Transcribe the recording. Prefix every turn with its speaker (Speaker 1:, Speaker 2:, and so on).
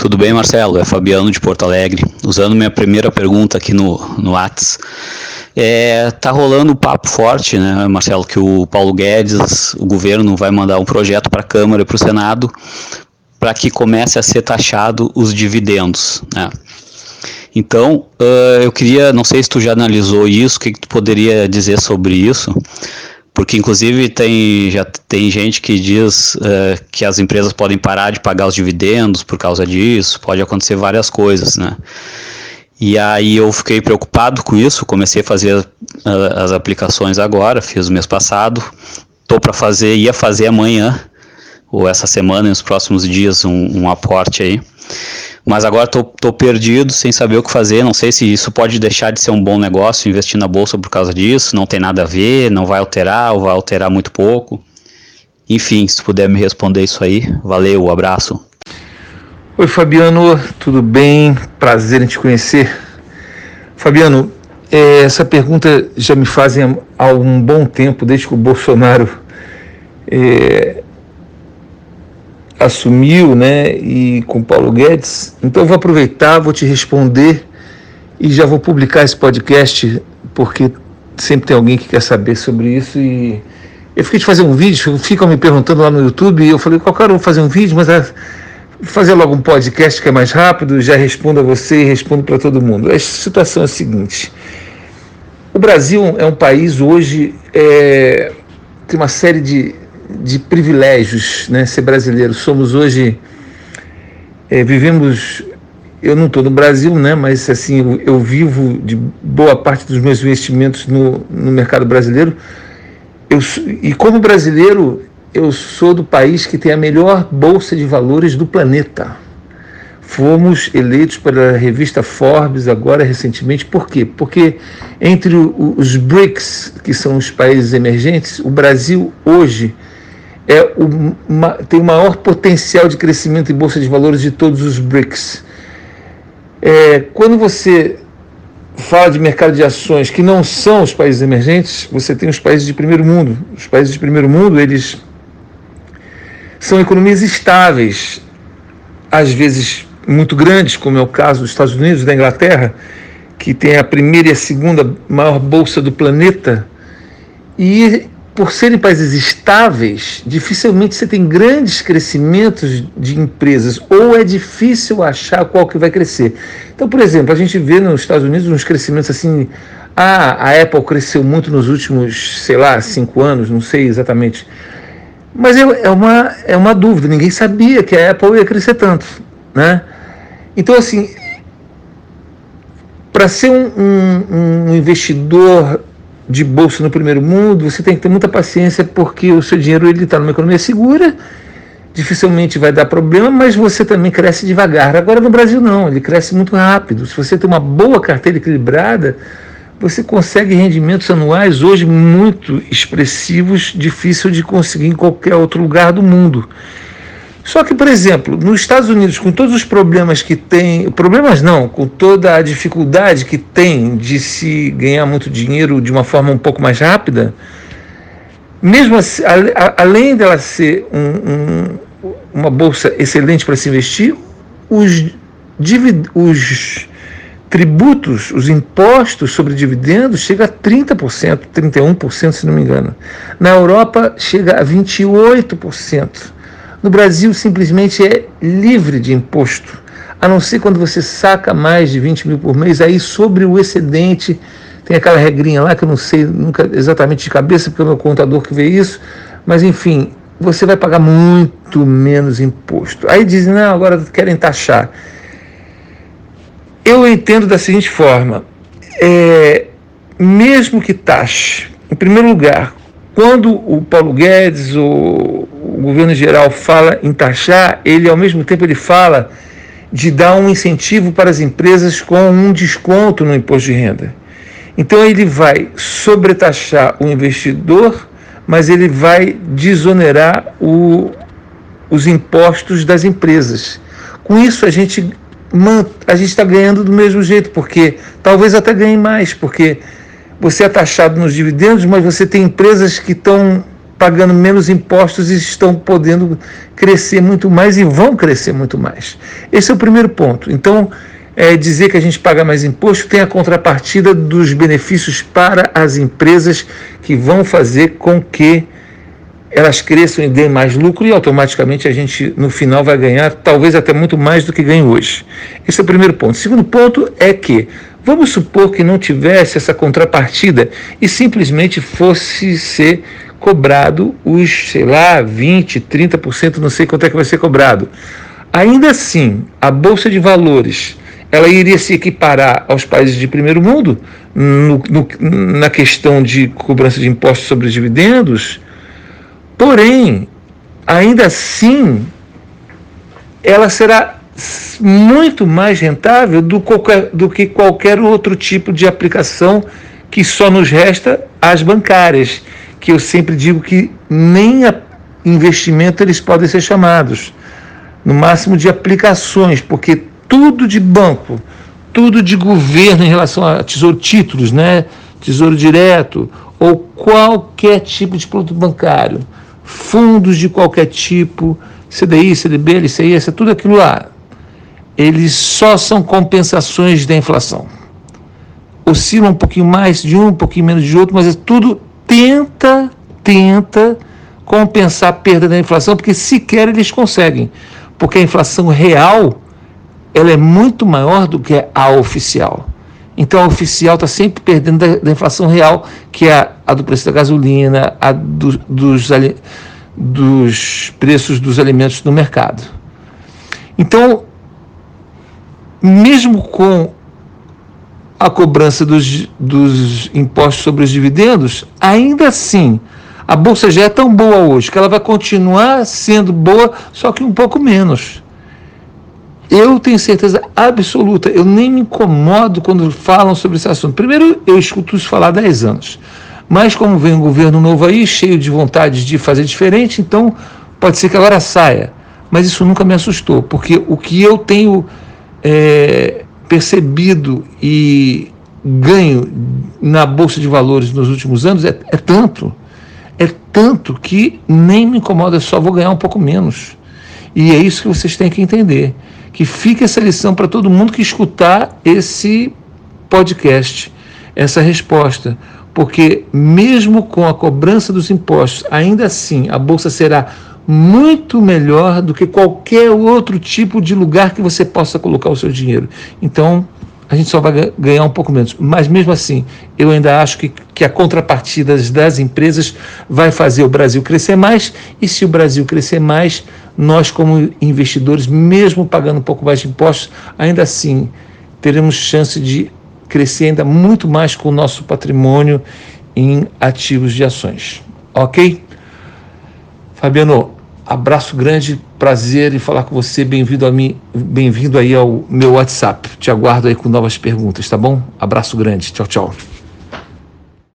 Speaker 1: Tudo bem, Marcelo? É Fabiano de Porto Alegre. Usando minha primeira pergunta aqui no, no Whats. É, tá rolando um papo forte, né, Marcelo, que o Paulo Guedes, o governo, vai mandar um projeto para a Câmara e para o Senado para que comece a ser taxado os dividendos, né? Então, uh, eu queria, não sei se tu já analisou isso, o que, que tu poderia dizer sobre isso? Porque inclusive tem já tem gente que diz uh, que as empresas podem parar de pagar os dividendos por causa disso, pode acontecer várias coisas, né? E aí eu fiquei preocupado com isso, comecei a fazer uh, as aplicações agora, fiz o mês passado, tô para fazer, ia fazer amanhã ou essa semana, nos próximos dias, um, um aporte aí. Mas agora tô, tô perdido, sem saber o que fazer. Não sei se isso pode deixar de ser um bom negócio investir na bolsa por causa disso. Não tem nada a ver, não vai alterar ou vai alterar muito pouco. Enfim, se puder me responder isso aí, valeu, abraço.
Speaker 2: Oi Fabiano, tudo bem? Prazer em te conhecer. Fabiano, é, essa pergunta já me fazem há um bom tempo, desde que o Bolsonaro é, assumiu, né, e com Paulo Guedes. Então vou aproveitar, vou te responder e já vou publicar esse podcast porque sempre tem alguém que quer saber sobre isso e eu fiquei de fazer um vídeo, ficam me perguntando lá no YouTube e eu falei, qualquer hora eu vou fazer um vídeo, mas é fazer logo um podcast que é mais rápido, já respondo a você e respondo para todo mundo. A situação é a seguinte, o Brasil é um país hoje, é, tem uma série de de privilégios, né? Ser brasileiro. Somos hoje, é, vivemos. Eu não estou no Brasil, né? Mas assim, eu, eu, vivo de boa parte dos meus investimentos no, no mercado brasileiro. Eu, e como brasileiro, eu sou do país que tem a melhor bolsa de valores do planeta. Fomos eleitos pela revista Forbes agora recentemente. Por quê? Porque entre os BRICS, que são os países emergentes, o Brasil hoje é o, uma, tem o maior potencial de crescimento em bolsa de valores de todos os BRICS. É, quando você fala de mercado de ações que não são os países emergentes, você tem os países de primeiro mundo. Os países de primeiro mundo, eles são economias estáveis, às vezes muito grandes, como é o caso dos Estados Unidos, da Inglaterra, que tem a primeira e a segunda maior bolsa do planeta, e por serem países estáveis, dificilmente você tem grandes crescimentos de empresas, ou é difícil achar qual que vai crescer. Então, por exemplo, a gente vê nos Estados Unidos uns crescimentos assim. Ah, a Apple cresceu muito nos últimos, sei lá, cinco anos, não sei exatamente. Mas é, uma, é uma dúvida, ninguém sabia que a Apple ia crescer tanto. Né? Então, assim, para ser um, um, um investidor de bolsa no primeiro mundo, você tem que ter muita paciência porque o seu dinheiro ele está numa economia segura, dificilmente vai dar problema, mas você também cresce devagar. Agora no Brasil não, ele cresce muito rápido. Se você tem uma boa carteira equilibrada, você consegue rendimentos anuais hoje muito expressivos, difícil de conseguir em qualquer outro lugar do mundo. Só que, por exemplo, nos Estados Unidos, com todos os problemas que tem, problemas não, com toda a dificuldade que tem de se ganhar muito dinheiro de uma forma um pouco mais rápida, mesmo assim, a, além dela ser um, um, uma bolsa excelente para se investir, os, os tributos, os impostos sobre dividendos chega a 30%, 31%, se não me engano. Na Europa chega a 28%. No Brasil, simplesmente é livre de imposto, a não ser quando você saca mais de 20 mil por mês, aí sobre o excedente, tem aquela regrinha lá que eu não sei nunca exatamente de cabeça, porque é o meu contador que vê isso, mas enfim, você vai pagar muito menos imposto. Aí dizem, não, agora querem taxar. Eu entendo da seguinte forma: é, mesmo que taxe, em primeiro lugar, quando o Paulo Guedes, o, o governo geral fala em taxar, ele ao mesmo tempo ele fala de dar um incentivo para as empresas com um desconto no imposto de renda. Então ele vai sobretaxar o investidor, mas ele vai desonerar o, os impostos das empresas. Com isso a gente a gente está ganhando do mesmo jeito, porque talvez até ganhe mais, porque você é taxado nos dividendos, mas você tem empresas que estão pagando menos impostos e estão podendo crescer muito mais e vão crescer muito mais. Esse é o primeiro ponto. Então, é dizer que a gente paga mais imposto tem a contrapartida dos benefícios para as empresas que vão fazer com que elas cresçam e deem mais lucro e automaticamente a gente no final vai ganhar talvez até muito mais do que ganha hoje. Esse é o primeiro ponto. O segundo ponto é que vamos supor que não tivesse essa contrapartida e simplesmente fosse ser cobrado os, sei lá, 20, 30%, não sei quanto é que vai ser cobrado. Ainda assim, a bolsa de valores ela iria se equiparar aos países de primeiro mundo no, no, na questão de cobrança de impostos sobre os dividendos, porém, ainda assim, ela será muito mais rentável do, qualquer, do que qualquer outro tipo de aplicação que só nos resta as bancárias, que eu sempre digo que nem a investimento eles podem ser chamados, no máximo de aplicações, porque tudo de banco, tudo de governo em relação a tesouro títulos, né? Tesouro direto ou qualquer tipo de produto bancário, fundos de qualquer tipo, CDI, CDB, LCI, é tudo aquilo lá. Eles só são compensações da inflação. Oscilam um pouquinho mais de um, um pouquinho menos de outro, mas é tudo tenta, tenta compensar a perda da inflação, porque sequer eles conseguem. Porque a inflação real ela é muito maior do que a oficial. Então a oficial está sempre perdendo da, da, inflação real, que é a, a, do preço da gasolina, a do, dos, dos preços dos alimentos no mercado. Então, mesmo com a cobrança dos, dos impostos sobre os dividendos, ainda assim, a bolsa já é tão boa hoje que ela vai continuar sendo boa, só que um pouco menos. Eu tenho certeza absoluta, eu nem me incomodo quando falam sobre esse assunto. Primeiro, eu escuto isso falar há 10 anos. Mas como vem um governo novo aí, cheio de vontade de fazer diferente, então pode ser que agora saia. Mas isso nunca me assustou, porque o que eu tenho é, percebido e ganho na Bolsa de Valores nos últimos anos é, é tanto, é tanto que nem me incomoda, só vou ganhar um pouco menos. E é isso que vocês têm que entender que fique essa lição para todo mundo que escutar esse podcast, essa resposta. Porque, mesmo com a cobrança dos impostos, ainda assim a bolsa será muito melhor do que qualquer outro tipo de lugar que você possa colocar o seu dinheiro. Então, a gente só vai ganhar um pouco menos. Mas mesmo assim, eu ainda acho que, que a contrapartida das empresas vai fazer o Brasil crescer mais, e se o Brasil crescer mais, nós, como investidores, mesmo pagando um pouco mais de impostos, ainda assim teremos chance de crescer ainda muito mais com o nosso patrimônio em ativos de ações. Ok? Fabiano, abraço grande, prazer em falar com você. Bem-vindo a mim, bem-vindo aí ao meu WhatsApp. Te aguardo aí com novas perguntas, tá bom? Abraço grande. Tchau, tchau.